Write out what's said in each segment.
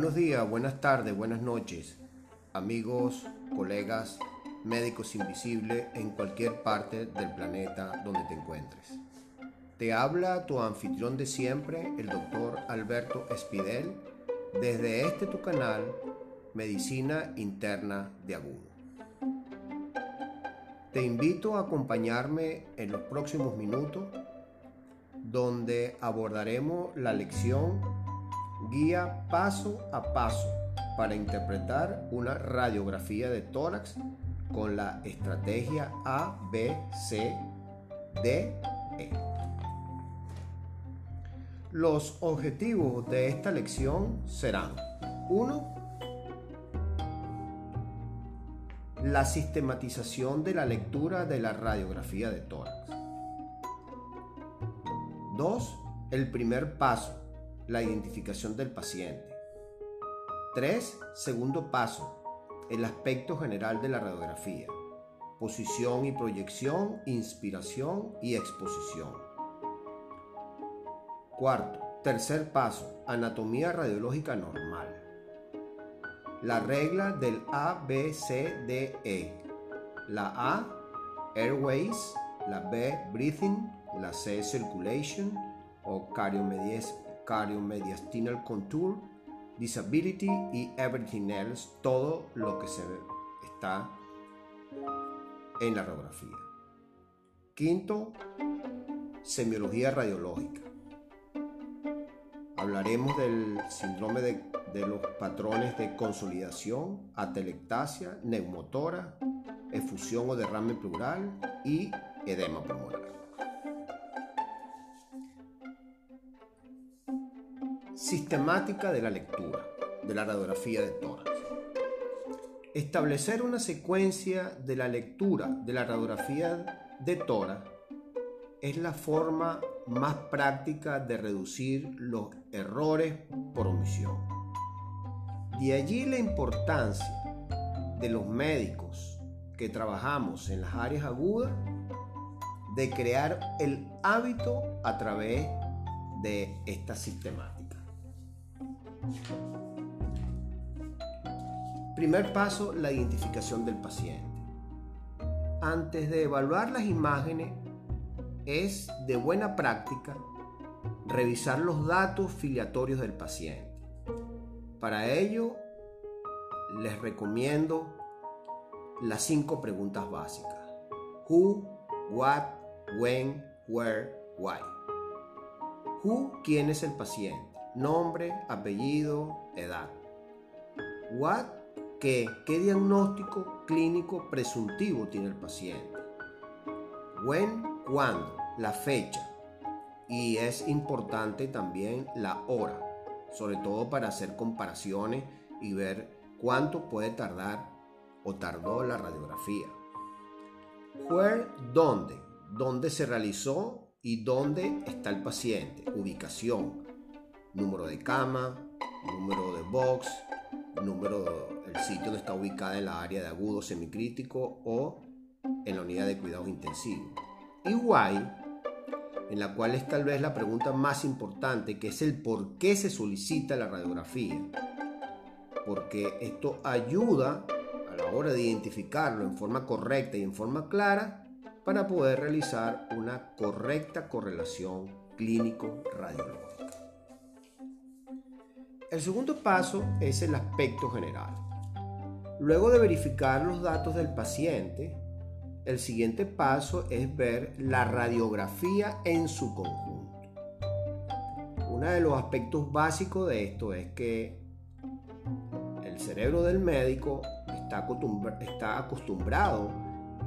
Buenos días, buenas tardes, buenas noches, amigos, colegas, médicos invisibles en cualquier parte del planeta donde te encuentres. Te habla tu anfitrión de siempre, el doctor Alberto Espidel, desde este tu canal, Medicina Interna de Agudo. Te invito a acompañarme en los próximos minutos donde abordaremos la lección guía paso a paso para interpretar una radiografía de tórax con la estrategia A, B, C, D, E. Los objetivos de esta lección serán 1. La sistematización de la lectura de la radiografía de tórax. 2. El primer paso, la identificación del paciente. 3. Segundo paso, el aspecto general de la radiografía. Posición y proyección, inspiración y exposición. Cuarto, tercer paso, anatomía radiológica normal. La regla del ABCDE. La A, airways, la B, breathing, la C, circulation o cardiomediastinal contour, disability y everything else, todo lo que se está en la radiografía. Quinto, semiología radiológica. Hablaremos del síndrome de, de los patrones de consolidación, atelectasia, neumotora, efusión o derrame pleural y edema pulmonar. Sistemática de la lectura de la radiografía de tórax. Establecer una secuencia de la lectura de la radiografía de tórax es la forma más práctica de reducir los errores por omisión. De allí la importancia de los médicos que trabajamos en las áreas agudas de crear el hábito a través de esta sistemática. Primer paso, la identificación del paciente. Antes de evaluar las imágenes, es de buena práctica revisar los datos filiatorios del paciente. Para ello, les recomiendo las cinco preguntas básicas. Who, what, when, where, why. Who, ¿quién es el paciente? Nombre, apellido, edad. What, ¿qué? ¿Qué diagnóstico clínico presuntivo tiene el paciente? When, ¿cuándo? La fecha. Y es importante también la hora, sobre todo para hacer comparaciones y ver cuánto puede tardar o tardó la radiografía. Where, ¿dónde? ¿Dónde se realizó y dónde está el paciente? Ubicación, número de cama, número de box, número el sitio donde está ubicada en la área de agudo semicrítico o en la unidad de cuidados intensivos. Y why, en la cual es tal vez la pregunta más importante, que es el por qué se solicita la radiografía. Porque esto ayuda a la hora de identificarlo en forma correcta y en forma clara para poder realizar una correcta correlación clínico-radiológica. El segundo paso es el aspecto general. Luego de verificar los datos del paciente, el siguiente paso es ver la radiografía en su conjunto. Uno de los aspectos básicos de esto es que el cerebro del médico está, acostumbrado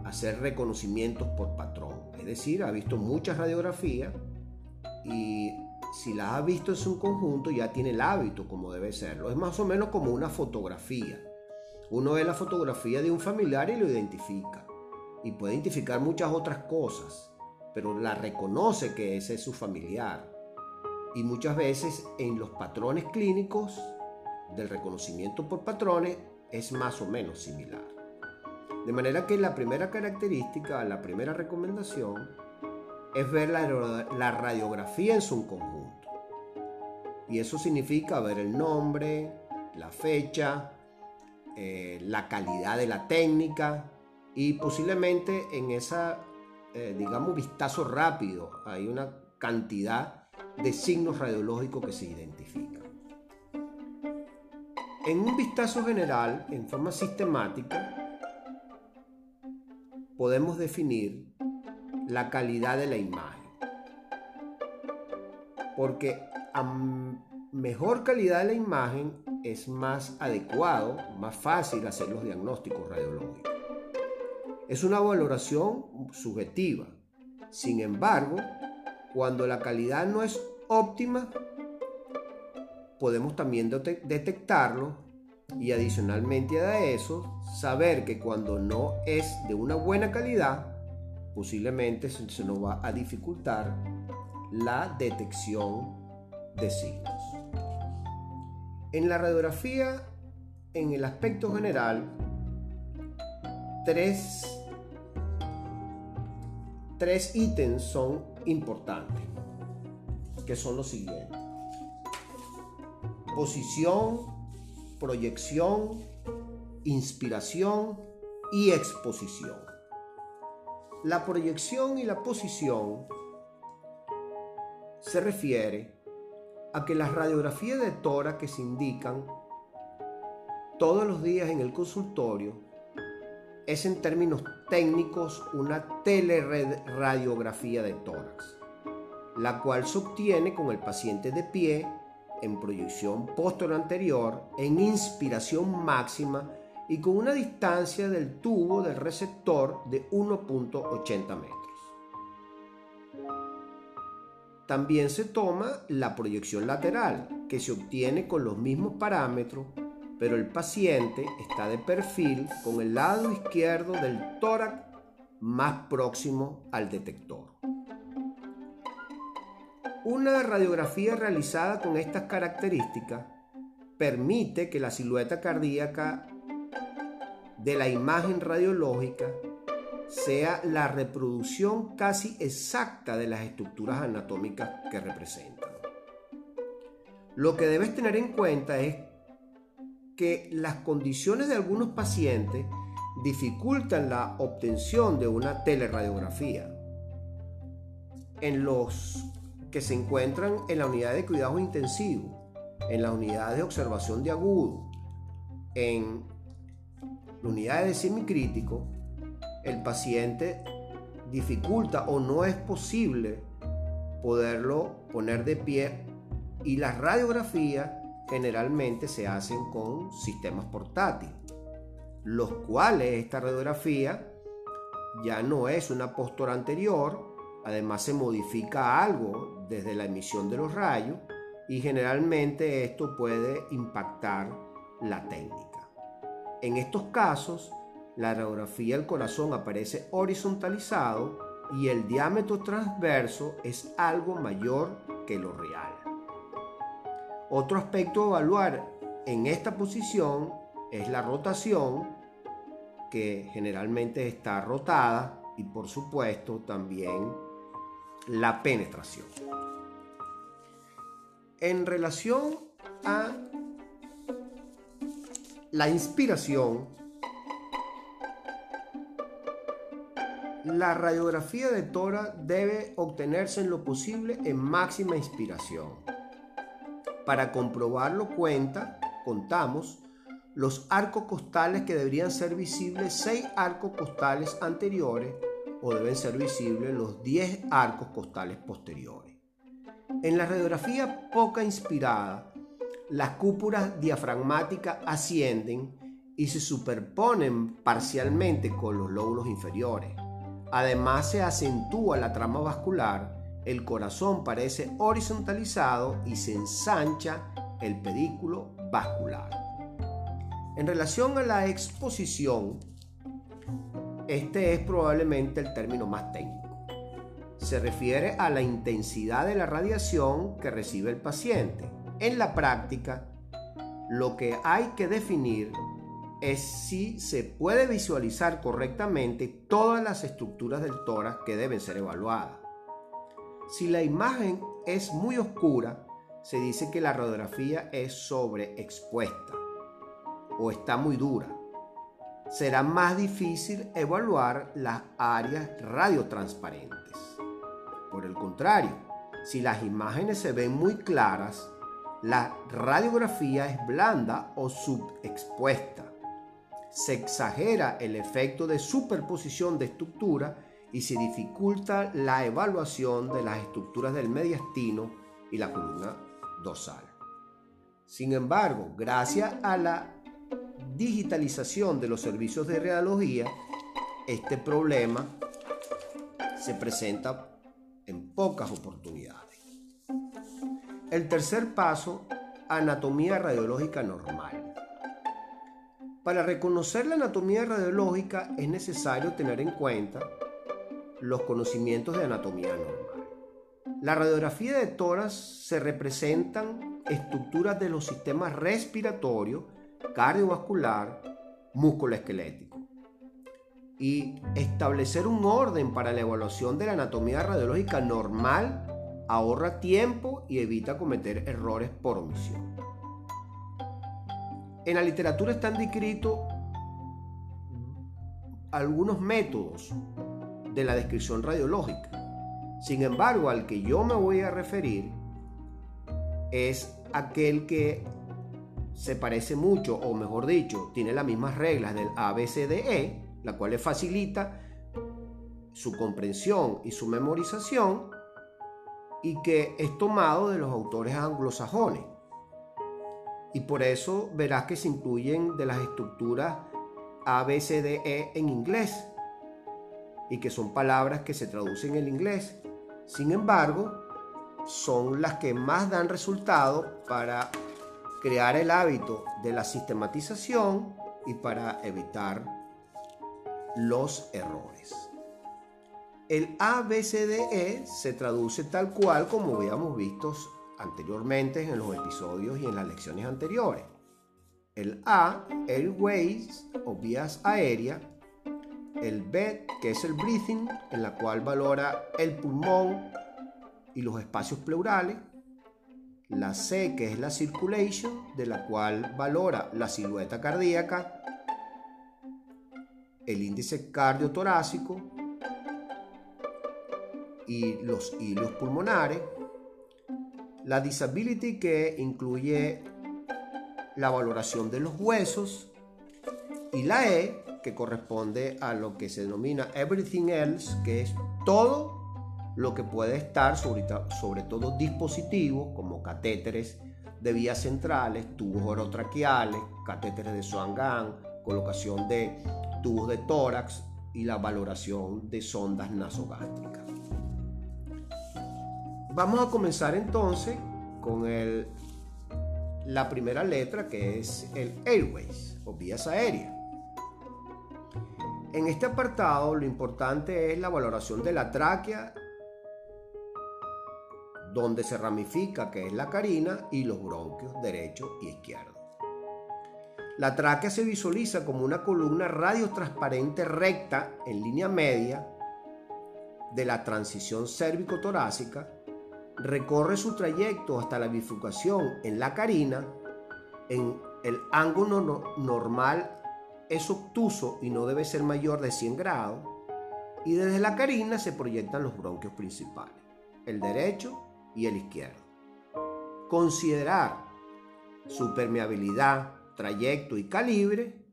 a hacer reconocimientos por patrón. Es decir, ha visto muchas radiografías y si las ha visto en su conjunto ya tiene el hábito como debe serlo. Es más o menos como una fotografía. Uno ve la fotografía de un familiar y lo identifica. Y puede identificar muchas otras cosas, pero la reconoce que ese es su familiar. Y muchas veces en los patrones clínicos del reconocimiento por patrones es más o menos similar. De manera que la primera característica, la primera recomendación es ver la, radiografía en su conjunto. Y eso significa ver el nombre, la fecha, eh, la calidad de la técnica y posiblemente en esa, eh, digamos, vistazo rápido hay una cantidad de signos radiológicos que se identifican. En un vistazo general, en forma sistemática, podemos definir la calidad de la imagen. Porque a mejor calidad de la imagen es más adecuado, más fácil hacer los diagnósticos radiológicos. Es una valoración subjetiva. Sin embargo, cuando la calidad no es óptima, podemos también detectarlo y adicionalmente a eso, saber que cuando no es de una buena calidad, posiblemente se nos va a dificultar la detección de signos. En la radiografía, en el aspecto general, tres, tres ítems son importantes, que son los siguientes. Posición, proyección, inspiración y exposición. La proyección y la posición se refiere a que las radiografías de tora que se indican todos los días en el consultorio es en términos técnicos una teleradiografía de tórax, la cual se obtiene con el paciente de pie en proyección posterior anterior, en inspiración máxima y con una distancia del tubo del receptor de 1.80 metros. También se toma la proyección lateral, que se obtiene con los mismos parámetros, pero el paciente está de perfil con el lado izquierdo del tórax más próximo al detector. Una radiografía realizada con estas características permite que la silueta cardíaca de la imagen radiológica sea la reproducción casi exacta de las estructuras anatómicas que representan. Lo que debes tener en cuenta es que las condiciones de algunos pacientes dificultan la obtención de una teleradiografía. En los que se encuentran en la unidad de cuidado intensivo, en la unidad de observación de agudo, en la unidad de semicrítico, el paciente dificulta o no es posible poderlo poner de pie y las radiografías generalmente se hacen con sistemas portátiles, los cuales esta radiografía ya no es una postura anterior, además se modifica algo desde la emisión de los rayos y generalmente esto puede impactar la técnica. En estos casos, la radiografía del corazón aparece horizontalizado y el diámetro transverso es algo mayor que lo real. Otro aspecto a evaluar en esta posición es la rotación, que generalmente está rotada, y por supuesto también la penetración. En relación a la inspiración, La radiografía de tora debe obtenerse en lo posible en máxima inspiración. Para comprobarlo cuenta, contamos los arcos costales que deberían ser visibles 6 arcos costales anteriores o deben ser visibles los 10 arcos costales posteriores. En la radiografía poca inspirada, las cúpulas diafragmáticas ascienden y se superponen parcialmente con los lóbulos inferiores. Además se acentúa la trama vascular, el corazón parece horizontalizado y se ensancha el pedículo vascular. En relación a la exposición, este es probablemente el término más técnico. Se refiere a la intensidad de la radiación que recibe el paciente. En la práctica, lo que hay que definir es si se puede visualizar correctamente todas las estructuras del tórax que deben ser evaluadas. Si la imagen es muy oscura, se dice que la radiografía es sobreexpuesta. o está muy dura. Será más difícil evaluar las áreas radiotransparentes. Por el contrario, si las imágenes se ven muy claras, la radiografía es blanda o subexpuesta. Se exagera el efecto de superposición de estructura y se dificulta la evaluación de las estructuras del mediastino y la columna dorsal. Sin embargo, gracias a la digitalización de los servicios de radiología, este problema se presenta en pocas oportunidades. El tercer paso, anatomía radiológica normal. Para reconocer la anatomía radiológica es necesario tener en cuenta los conocimientos de anatomía normal. La radiografía de toras se representan estructuras de los sistemas respiratorio, cardiovascular, músculo esquelético. Y establecer un orden para la evaluación de la anatomía radiológica normal ahorra tiempo y evita cometer errores por omisión. En la literatura están descritos algunos métodos de la descripción radiológica. Sin embargo, al que yo me voy a referir es aquel que se parece mucho, o mejor dicho, tiene las mismas reglas del ABCDE, la cual le facilita su comprensión y su memorización y que es tomado de los autores anglosajones. Y por eso verás que se incluyen de las estructuras A, B, C, D, E en inglés y que son palabras que se traducen en inglés. Sin embargo, son las que más dan resultado para crear el hábito de la sistematización y para evitar los errores. El ABCDE se traduce tal cual como habíamos visto anteriormente en los episodios y en las lecciones anteriores. El A, airways o vías aéreas. El B, que es el breathing, en la cual valora el pulmón y los espacios pleurales. La C, que es la circulation, de la cual valora la silueta cardíaca, el índice cardiotorácico y los hilos pulmonares. La disability que incluye la valoración de los huesos. Y la E que corresponde a lo que se denomina everything else, que es todo lo que puede estar, sobre, sobre todo dispositivos como catéteres de vías centrales, tubos orotraqueales, catéteres de Swan-Gang, colocación de tubos de tórax y la valoración de sondas nasogástricas. Vamos a comenzar entonces con la primera letra que es el Airways o vías aéreas. En este apartado lo importante es la valoración de la tráquea, donde se ramifica que es la carina y los bronquios derecho y izquierdo. La tráquea se visualiza como una columna radiotransparente recta en línea media de la transición cérvico-torácica recorre su trayecto hasta la bifurcación en la carina, en el ángulo normal es obtuso y no debe ser mayor de 100 grados, y desde la carina se proyectan los bronquios principales, el derecho y el izquierdo. Considerar su permeabilidad, trayecto y calibre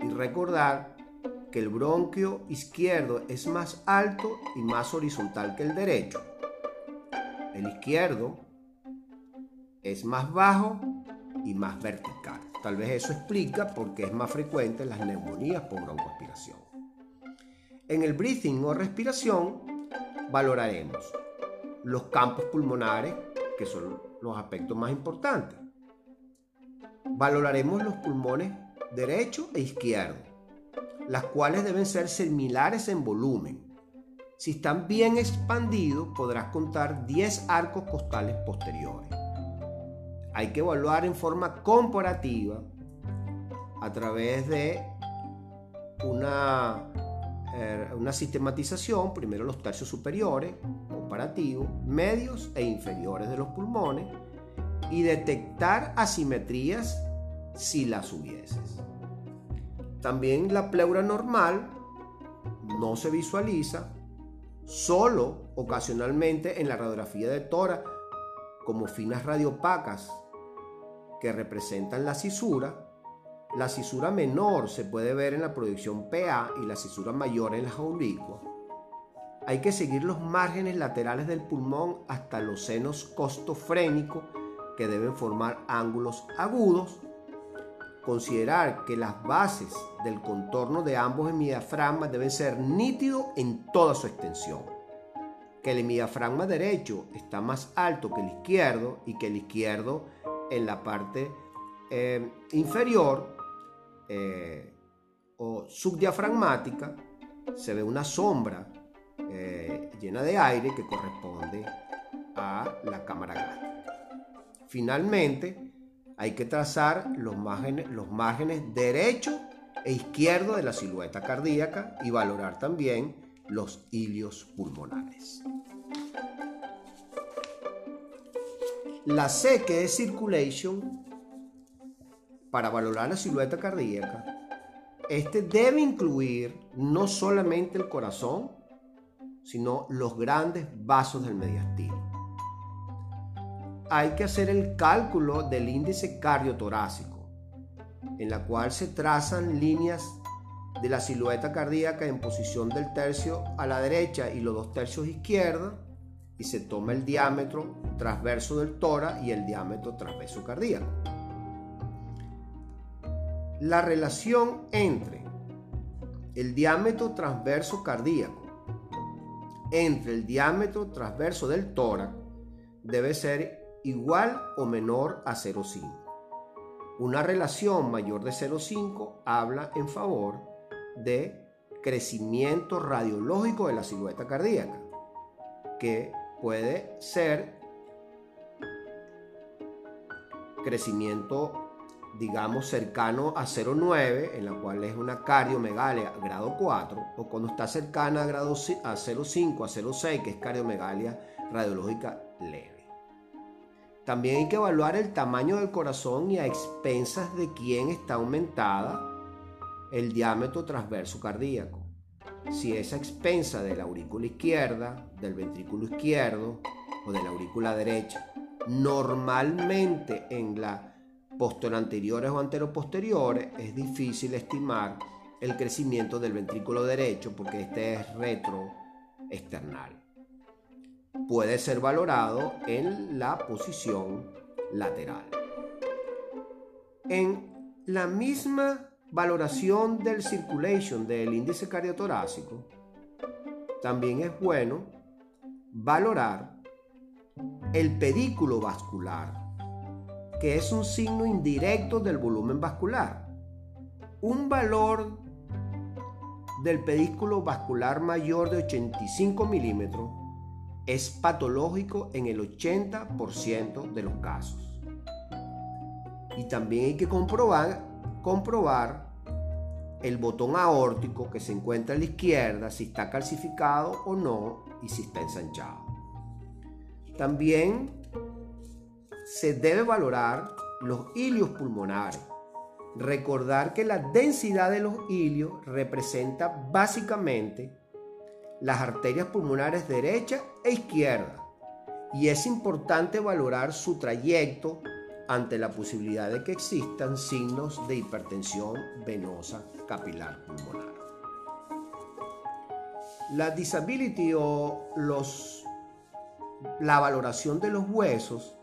y recordar que el bronquio izquierdo es más alto y más horizontal que el derecho el izquierdo es más bajo y más vertical. Tal vez eso explica por qué es más frecuente las neumonías por broncoaspiración. En el breathing o respiración valoraremos los campos pulmonares, que son los aspectos más importantes. Valoraremos los pulmones derecho e izquierdo, las cuales deben ser similares en volumen si están bien expandidos, podrás contar 10 arcos costales posteriores. Hay que evaluar en forma comparativa a través de una, eh, una sistematización, primero los tercios superiores, comparativos, medios e inferiores de los pulmones, y detectar asimetrías si las hubieses. También la pleura normal no se visualiza solo ocasionalmente en la radiografía de tora como finas radiopacas que representan la cisura. La cisura menor se puede ver en la proyección PA y la cisura mayor en la oblicua. Hay que seguir los márgenes laterales del pulmón hasta los senos costofrénicos que deben formar ángulos agudos. Considerar que las bases del contorno de ambos hemidiafragmas deben ser nítidos en toda su extensión. Que el hemidiafragma derecho está más alto que el izquierdo y que el izquierdo en la parte eh, inferior eh, o subdiafragmática se ve una sombra eh, llena de aire que corresponde a la cámara gástrica. Finalmente, hay que trazar los márgenes, los márgenes derecho e izquierdo de la silueta cardíaca y valorar también los hilios pulmonares. La C, que es circulation, para valorar la silueta cardíaca, este debe incluir no solamente el corazón, sino los grandes vasos del mediastino. Hay que hacer el cálculo del índice cardiotorácico, en la cual se trazan líneas de la silueta cardíaca en posición del tercio a la derecha y los dos tercios izquierda y se toma el diámetro transverso del tórax y el diámetro transverso cardíaco. La relación entre el diámetro transverso cardíaco entre el diámetro transverso del tórax debe ser igual o menor a 0,5. Una relación mayor de 0,5 habla en favor de crecimiento radiológico de la silueta cardíaca, que puede ser crecimiento digamos, cercano a 0,9, en la cual es una cardiomegalia grado 4, o cuando está cercana a, grado, a 0,5, a 0,6, que es cardiomegalia radiológica leve. También hay que evaluar el tamaño del corazón y a expensas de quién está aumentada el diámetro transverso cardíaco. Si es a expensa de la aurícula izquierda, del ventrículo izquierdo o de la aurícula derecha. Normalmente en la anteriores o anteroposteriores, es difícil estimar el crecimiento del ventrículo derecho porque este es retroesternal. Puede ser valorado en la posición lateral. En la misma valoración del circulation del índice cardiotorácico, también es bueno valorar el pedículo vascular que es un signo indirecto del volumen vascular. Un valor del pedículo vascular mayor de 85 milímetros es patológico en el 80% de los casos. Y también hay que comprobar, comprobar el botón aórtico que se encuentra a la izquierda, si está calcificado o no y si está ensanchado. También se debe valorar los hilios pulmonares. Recordar que la densidad de los hilios representa básicamente las arterias pulmonares derecha e izquierda y es importante valorar su trayecto ante la posibilidad de que existan signos de hipertensión venosa capilar pulmonar. La disability o los, la valoración de los huesos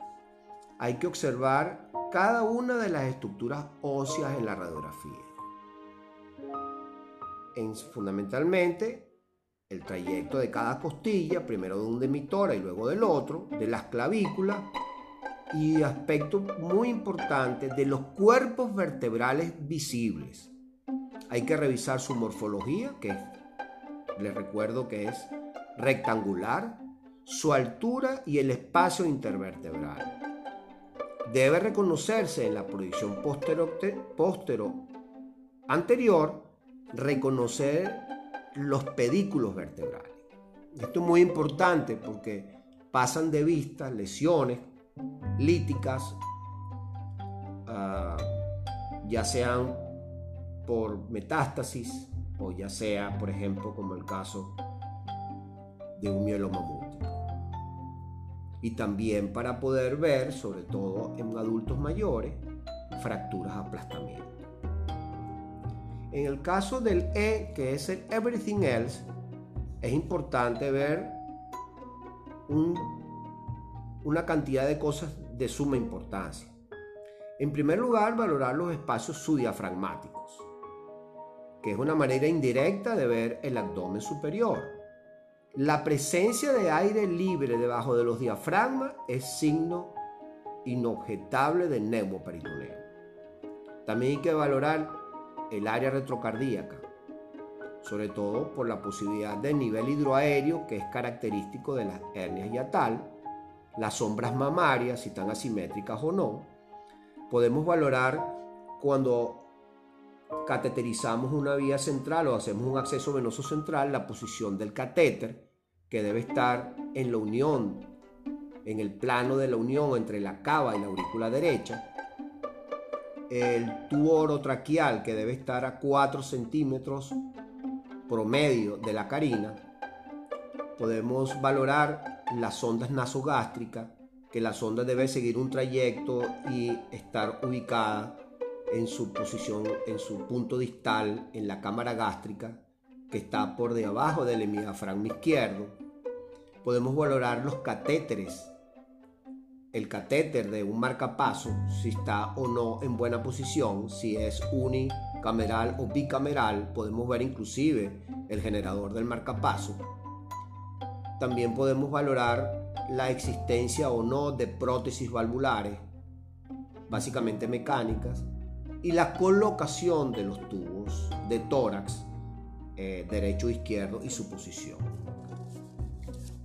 hay que observar cada una de las estructuras óseas en la radiografía. En, fundamentalmente, el trayecto de cada costilla, primero de un demitora y luego del otro, de las clavículas y aspecto muy importante de los cuerpos vertebrales visibles. Hay que revisar su morfología, que les recuerdo que es rectangular, su altura y el espacio intervertebral debe reconocerse en la proyección póstero, anterior, reconocer los pedículos vertebrales. Esto es muy importante porque pasan de vista lesiones líticas, ah, ya sean por metástasis o ya sea, por ejemplo, como el caso de un mieloma múltiple. Y también para poder ver, sobre todo en adultos mayores, fracturas aplastamiento. En el caso del E, que es el everything else, es importante ver una cantidad de cosas de suma importancia. En primer lugar, valorar los espacios subdiafragmáticos, que es una manera indirecta de ver el abdomen superior. La presencia de aire libre debajo de los diafragmas es signo inobjetable de neumoperitoneo. También hay que valorar el área retrocardíaca, sobre todo por la posibilidad del nivel hidroaéreo que es característico de las hernias yatal, las sombras mamarias, si están asimétricas o no. Podemos valorar cuando cateterizamos una vía central o hacemos un acceso venoso central, la posición del catéter, que debe estar en la unión, en el plano de la unión entre la cava y la aurícula derecha, el tubo orotraqueal que debe estar a 4 centímetros promedio de la carina, podemos valorar las ondas nasogástricas, que la sonda debe seguir un trayecto y estar ubicada en su posición, en su punto distal en la cámara gástrica, que está por debajo del hemidiafragma izquierdo. Podemos valorar los catéteres el catéter de un marcapaso, si está o no en buena posición, si es unicameral o bicameral, podemos ver inclusive el generador del marcapaso. También podemos valorar la existencia o no de prótesis valvulares, básicamente mecánicas, y la colocación de los tubos de tórax eh, derecho e izquierdo y su posición.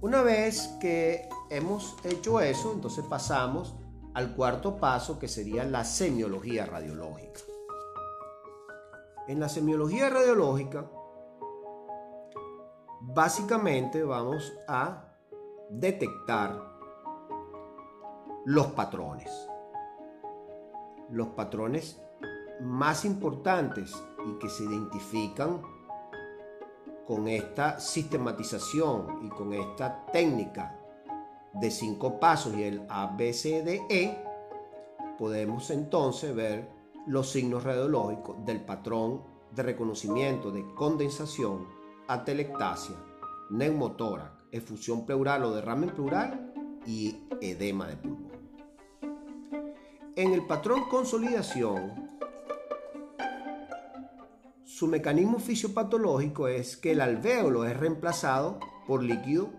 Una vez que hemos hecho eso, entonces pasamos al cuarto paso que sería la semiología radiológica. En la semiología radiológica, básicamente vamos a detectar los patrones. Los patrones más importantes y que se identifican con esta sistematización y con esta técnica de cinco pasos y el ABCDE, podemos entonces ver los signos radiológicos del patrón de reconocimiento de condensación, atelectasia, neumotórax, efusión pleural o derrame pleural y edema de pulmón. En el patrón consolidación, su mecanismo fisiopatológico es que el alvéolo es reemplazado por líquido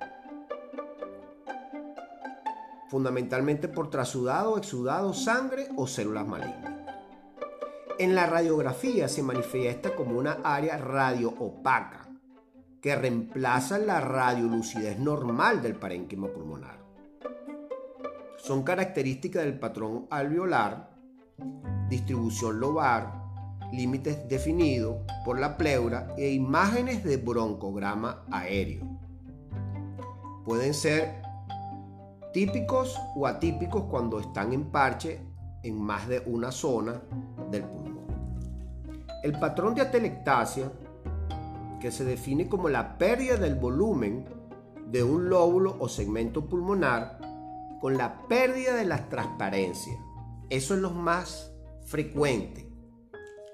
fundamentalmente por trasudado, exudado, sangre o células malignas. En la radiografía se manifiesta como una área radio-opaca que reemplaza la radiolucidez normal del parénquima pulmonar. Son características del patrón alveolar, distribución lobar, límites definidos por la pleura e imágenes de broncograma aéreo. Pueden ser típicos o atípicos cuando están en parche en más de una zona del pulmón. El patrón de atelectasia, que se define como la pérdida del volumen de un lóbulo o segmento pulmonar con la pérdida de la transparencia. Eso es lo más frecuente.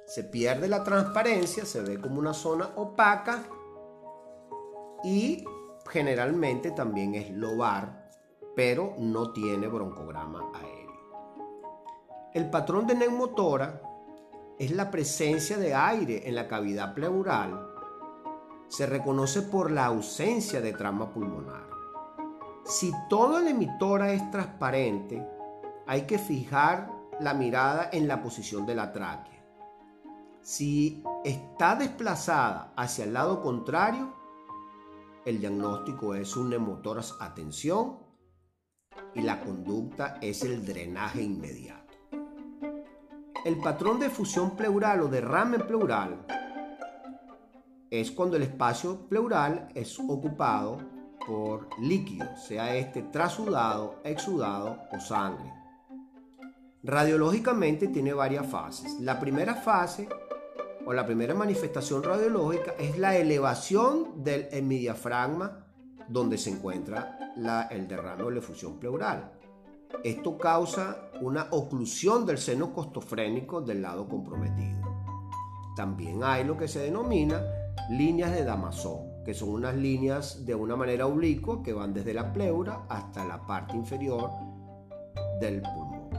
Se pierde la transparencia, se ve como una zona opaca y generalmente también es lobar pero no tiene broncograma aéreo. El patrón de neumotora es la presencia de aire en la cavidad pleural. Se reconoce por la ausencia de trama pulmonar. Si toda la emitora es transparente, hay que fijar la mirada en la posición de la tráquea. Si está desplazada hacia el lado contrario, el diagnóstico es un neumotoras atención y la conducta es el drenaje inmediato. El patrón de fusión pleural o derrame pleural es cuando el espacio pleural es ocupado por líquido, sea este trasudado, exudado o sangre. Radiológicamente tiene varias fases. La primera fase o la primera manifestación radiológica es la elevación del hemidiafragma donde se encuentra el derrame o la efusión pleural. Esto causa una oclusión del seno costofrénico del lado comprometido. También hay lo que se denomina líneas de Damasón, que son unas líneas de una manera oblicua que van desde la pleura hasta la parte inferior del pulmón.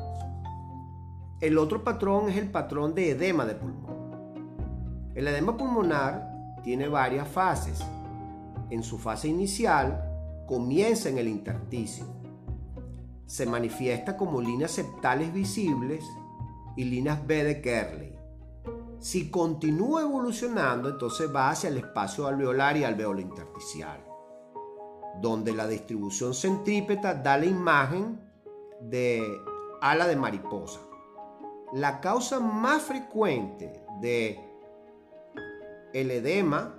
El otro patrón es el patrón de edema de pulmón. El edema pulmonar tiene varias fases. En su fase inicial comienza en el intersticio. Se manifiesta como líneas septales visibles y líneas B de Kerley. Si continúa evolucionando, entonces va hacia el espacio alveolar y alveolo intersticial, donde la distribución centrípeta da la imagen de ala de mariposa la causa más frecuente de el edema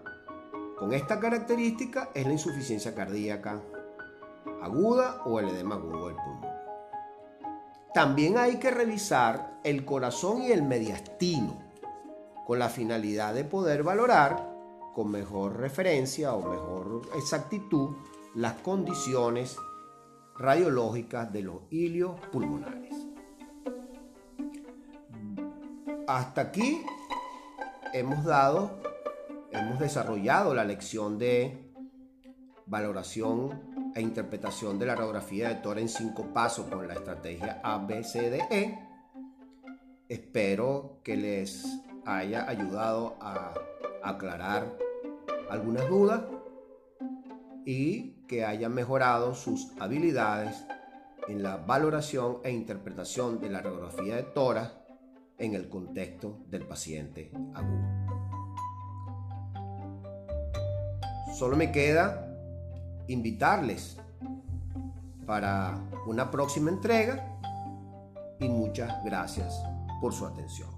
con esta característica es la insuficiencia cardíaca aguda o el edema agudo del pulmón. También hay que revisar el corazón y el mediastino con la finalidad de poder valorar con mejor referencia o mejor exactitud las condiciones radiológicas de los ilios pulmonares. hasta aquí hemos dado, hemos desarrollado la lección de valoración e interpretación de la radiografía de Tora en cinco pasos con la estrategia ABCDE. Espero que les haya ayudado a aclarar algunas dudas y que hayan mejorado sus habilidades en la valoración e interpretación de la radiografía de Tora en el contexto del paciente agudo. Solo me queda invitarles para una próxima entrega y muchas gracias por su atención.